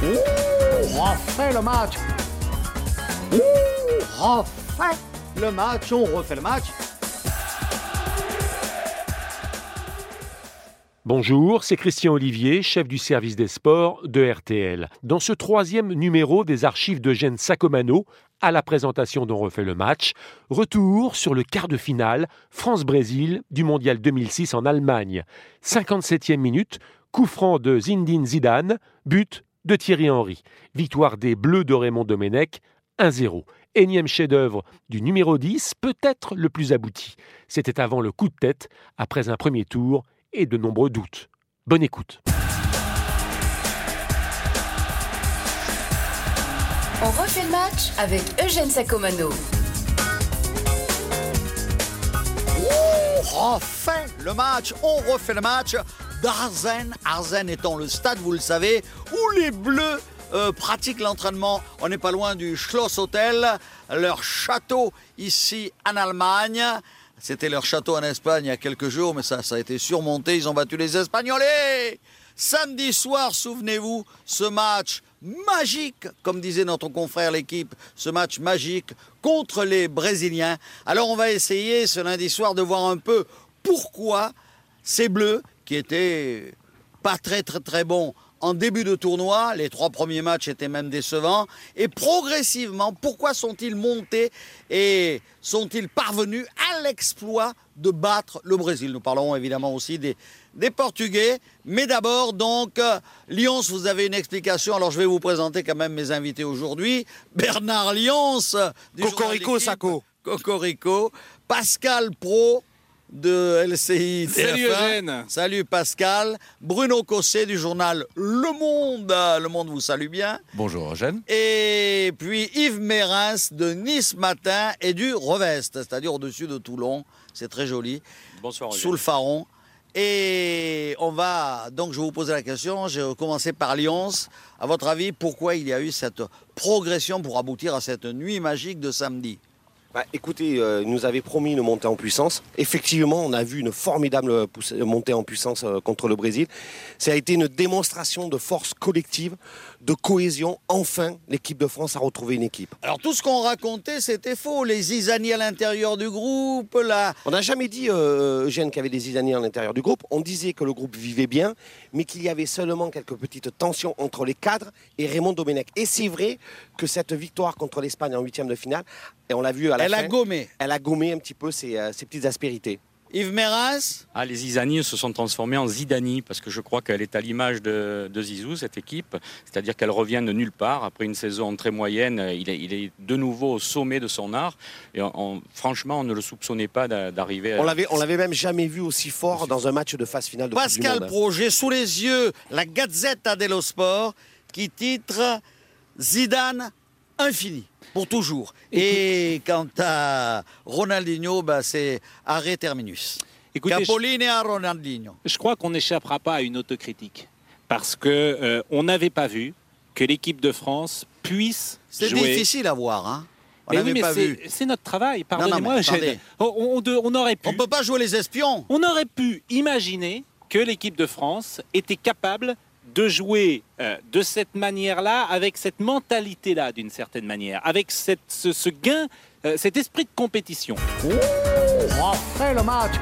Ouh, refait le match. Refait le match. On refait le match. Bonjour, c'est Christian Olivier, chef du service des sports de RTL. Dans ce troisième numéro des archives d'Eugène Sacomano, à la présentation dont refait le match, retour sur le quart de finale France-Brésil du Mondial 2006 en Allemagne. 57e minute, coup franc de Zindine Zidane, but de Thierry Henry. Victoire des Bleus de Raymond Domenech, 1-0. Énième chef-d'œuvre du numéro 10, peut-être le plus abouti. C'était avant le coup de tête, après un premier tour et de nombreux doutes. Bonne écoute. On refait le match avec Eugène Sacomano. On refait le match, on refait le match d'Arzen. Arzen étant le stade, vous le savez, où les Bleus euh, pratiquent l'entraînement. On n'est pas loin du Schloss Hotel, leur château ici en Allemagne. C'était leur château en Espagne il y a quelques jours, mais ça, ça a été surmonté. Ils ont battu les Espagnols. Samedi soir, souvenez-vous, ce match magique, comme disait notre confrère l'équipe, ce match magique contre les Brésiliens. Alors on va essayer ce lundi soir de voir un peu pourquoi ces Bleus, qui étaient pas très très très bons en début de tournoi, les trois premiers matchs étaient même décevants, et progressivement, pourquoi sont-ils montés et sont-ils parvenus à l'exploit de battre le Brésil? Nous parlerons évidemment aussi des, des Portugais, mais d'abord donc, euh, Lyons, vous avez une explication, alors je vais vous présenter quand même mes invités aujourd'hui. Bernard Lyons, du journal Cocorico. Sacco. Cocorico, Pascal Pro de LCI. Salut, TF1. Eugène. Salut Pascal. Bruno Cossé du journal Le Monde. Le Monde vous salue bien. Bonjour Eugène. Et puis Yves Mérins de Nice Matin et du Revest, c'est-à-dire au-dessus de Toulon. C'est très joli. Bonsoir. Sous le Faron. Et on va, donc je vais vous poser la question, je vais commencer par Lyons. À votre avis, pourquoi il y a eu cette progression pour aboutir à cette nuit magique de samedi? Bah, écoutez, euh, il nous avait promis une montée en puissance. Effectivement, on a vu une formidable montée en puissance euh, contre le Brésil. Ça a été une démonstration de force collective, de cohésion. Enfin, l'équipe de France a retrouvé une équipe. Alors tout ce qu'on racontait, c'était faux. Les zizanies à l'intérieur du groupe, là. On n'a jamais dit, euh, Eugène, qu'il y avait des Zidaniers à l'intérieur du groupe. On disait que le groupe vivait bien, mais qu'il y avait seulement quelques petites tensions entre les cadres et Raymond Domenech. Et c'est vrai que cette victoire contre l'Espagne en huitième de finale, et on l'a vu à la Elle fin, a gommé. elle a gommé un petit peu ces, euh, petites aspérités. Yves Mérins, Ah, les Zizani se sont transformés en Zidani parce que je crois qu'elle est à l'image de, de Zizou, cette équipe. C'est-à-dire qu'elle revient de nulle part. Après une saison très moyenne, il est, il est de nouveau au sommet de son art. Et on- on- franchement, on ne le soupçonnait pas d'a- d'arriver à. On l'avait, on l'avait même jamais vu aussi fort dans un match de phase finale de du Pascal Monde. Pro, j'ai sous les yeux la Gazzetta dello Sport qui titre Zidane infini pour toujours. Et quant à Ronaldinho, bah, c'est arrêt terminus. Écoutez, je, Capoline à Ronaldinho. je crois qu'on n'échappera pas à une autocritique. Parce que euh, on n'avait pas vu que l'équipe de France puisse C'est jouer. difficile à voir. Hein on Mais oui, n'avait mais pas c'est- vu. c'est notre travail. Pardonnez-moi, on, on on aurait pu. On ne peut pas jouer les espions. On aurait pu imaginer que l'équipe de France était capable de jouer euh, de cette manière-là, avec cette mentalité-là, d'une certaine manière, avec ce, gain, euh, cet esprit de compétition. Refait le match.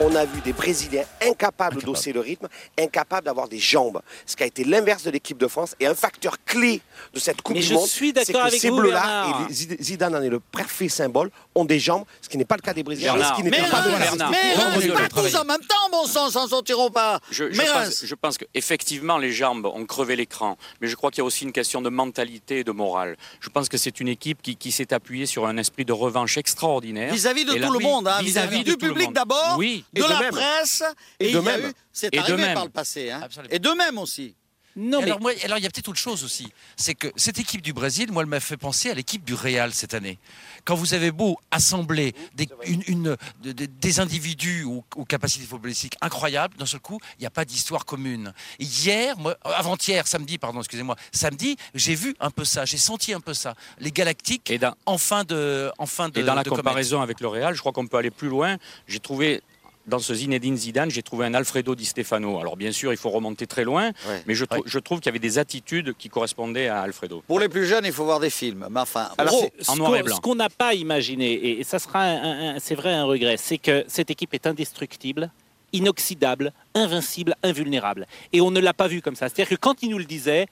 On a vu des Brésiliens incapables d'osser le rythme, incapables d'avoir des jambes. Ce qui a été l'inverse de l'équipe de France et un facteur clé de cette Coupe Mais du je Monde. suis c'est d'accord que avec ces vous, bleus-là, Bernard. et les Zid- Zidane en est le parfait symbole, ont des jambes, ce qui n'est pas le cas des Brésiliens. Bernard, ce qui Mais pas de Bernard, la Bernard. mais Bernard, Reims, Bernard, pas tous en même temps, bon sang, s'en sortiront pas. Je, je Mais pense, je pense qu'effectivement, les jambes ont crevé l'écran. Mais je crois qu'il y a aussi une question de mentalité et de morale. Je pense que c'est une équipe qui, qui s'est appuyée sur un esprit de revanche extraordinaire. vis-à-vis de Et tout le monde, hein, vis-à-vis vis-à-vis de du tout le public monde. d'abord, Oui. De la même. presse, Et et, de il y a même. eu, c'est Et de arrivé même. par le passé, hein. Et de même aussi. Non, mais alors, moi, alors, il y a peut-être autre chose aussi. C'est que cette équipe du Brésil, moi, elle m'a fait penser à l'équipe du Real cette année. Quand vous avez beau assembler des, une- une- de- de- des individus aux, aux capacités footballistiques incroyables, d'un seul coup, il n'y a pas d'histoire commune. Et Hier, moi, avant-hier, samedi, pardon, excusez-moi, samedi, j'ai vu un peu ça, j'ai senti un peu ça. Les Galactiques, Et dans, en fin de, en fin de Et dans la de comète. comparaison avec le Real, je crois qu'on peut aller plus loin. J'ai trouvé dans ce Zinedine Zidane, j'ai trouvé un Alfredo Di Stefano. Alors bien sûr, il faut remonter très loin, Ouais. mais je, trou- je trouve qu'il y avait des attitudes qui correspondaient à Alfredo. Pour les plus jeunes, il faut voir des films. Mais enfin, Alors, gros, c'est- en ce noir et qu'on- blanc. Ce qu'on n'a pas imaginé, et, ça sera, c'est vrai, un regret, c'est que cette équipe est indestructible, inoxydable, invincible, invulnérable. Et on ne l'a pas vu comme ça. C'est-à-dire que quand il nous le disait,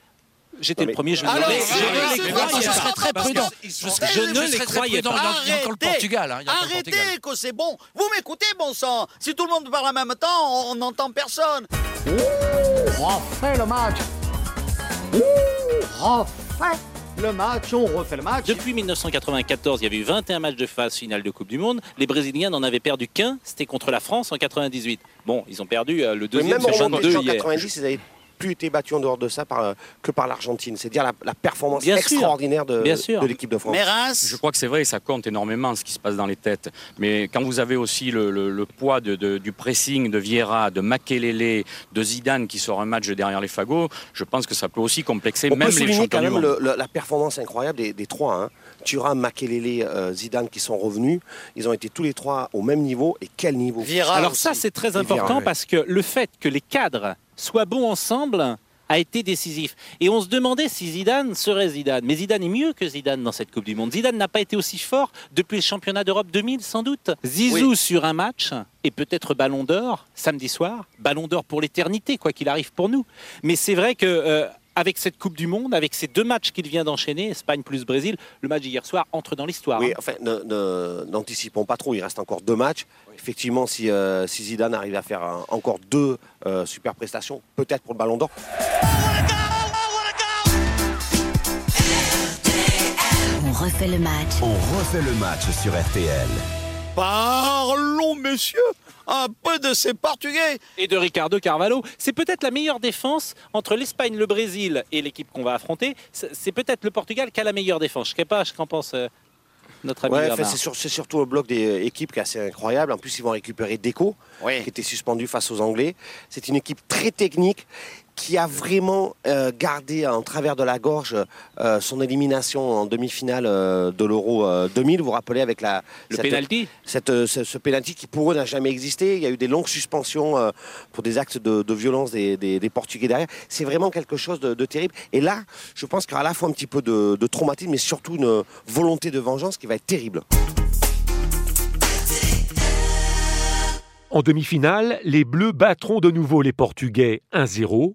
j'étais le premier, je je ne les croyais pas. c'est- serais très prudent. Je, Je je ne je les croyais pas. Il y a- encore le Arrêtez. Portugal. hein, le Arrêtez Portugal. que c'est bon. Vous m'écoutez, bon sang. Si tout le monde parle en même temps, on n'entend personne. On refait le match. On refait le match. On refait le match. Depuis 1994, il y avait eu 21 matchs de phase finale de Coupe du Monde. Les Brésiliens n'en avaient perdu qu'un, c'était contre la France en 98. Bon, ils ont perdu euh, le deuxième sur en remontant 22 en hier. 90, ils n'avaient plus été battus en dehors de ça par, euh, que par l'Argentine. C'est dire la, la performance Bien sûr. extraordinaire de, Bien sûr. de l'équipe de France. Je crois que c'est vrai, ça compte énormément ce qui se passe dans les têtes. Mais quand vous avez aussi le, le- le poids de- de- du pressing de Vieira, de Makelele, de Zidane qui sort un match derrière les fagots, je pense que ça peut aussi complexer On même peut les champions quand du même monde. le- le- la performance incroyable des, des trois. Hein. Thuram, Makelele, euh, Zidane qui sont revenus. Ils ont été tous les trois au même niveau. Et quel niveau Vieira Alors aussi. ça, c'est très important Vieira, parce que le fait que les cadres soient bons ensemble a été décisif. Et on se demandait si Zidane serait Zidane. Mais Zidane est mieux que Zidane dans cette Coupe du Monde. Zidane n'a pas été aussi fort depuis le championnat d'Europe 2000, sans doute. Zizou sur un match et peut-être Ballon d'Or samedi soir. Ballon d'Or pour l'éternité, quoi qu'il arrive pour nous. Mais c'est vrai que... euh, avec cette Coupe du Monde, avec ces deux matchs qu'il vient d'enchaîner, Espagne plus Brésil, le match d'hier soir entre dans l'histoire. Oui, hein. enfin, n'anticipons pas trop. Il reste encore deux matchs. Effectivement, si, euh, si Zidane arrive à faire un- encore deux euh, super prestations, peut-être pour le Ballon d'Or. On refait le match. On refait le match sur RTL. Parlons, messieurs, un peu de ces Portugais. et de Ricardo Carvalho. C'est peut-être la meilleure défense entre l'Espagne, le Brésil et l'équipe qu'on va affronter. C'est peut-être le Portugal qui a la meilleure défense. Je ne sais pas ce qu'en pense euh, notre ami Ouais, c'est sur- c'est surtout le bloc des euh, équipes qui est assez incroyable. En plus, ils vont récupérer Deco, Oui. qui était suspendu face aux Anglais. C'est une équipe très technique qui a vraiment euh, gardé en travers de la gorge euh, son élimination en demi-finale euh, de l'Euro euh, 2000. Vous vous rappelez avec la le cette- penalty cette, euh, ce, ce penalty qui pour eux n'a jamais existé. Il y a eu des longues suspensions euh, pour des actes de, de violence des, des- des Portugais derrière. C'est vraiment quelque chose de, de terrible. Et là, je pense qu'il y aura à la fois un petit peu de, de traumatisme, mais surtout une volonté de vengeance qui va être terrible. En demi-finale, les Bleus battront de nouveau les Portugais 1-0.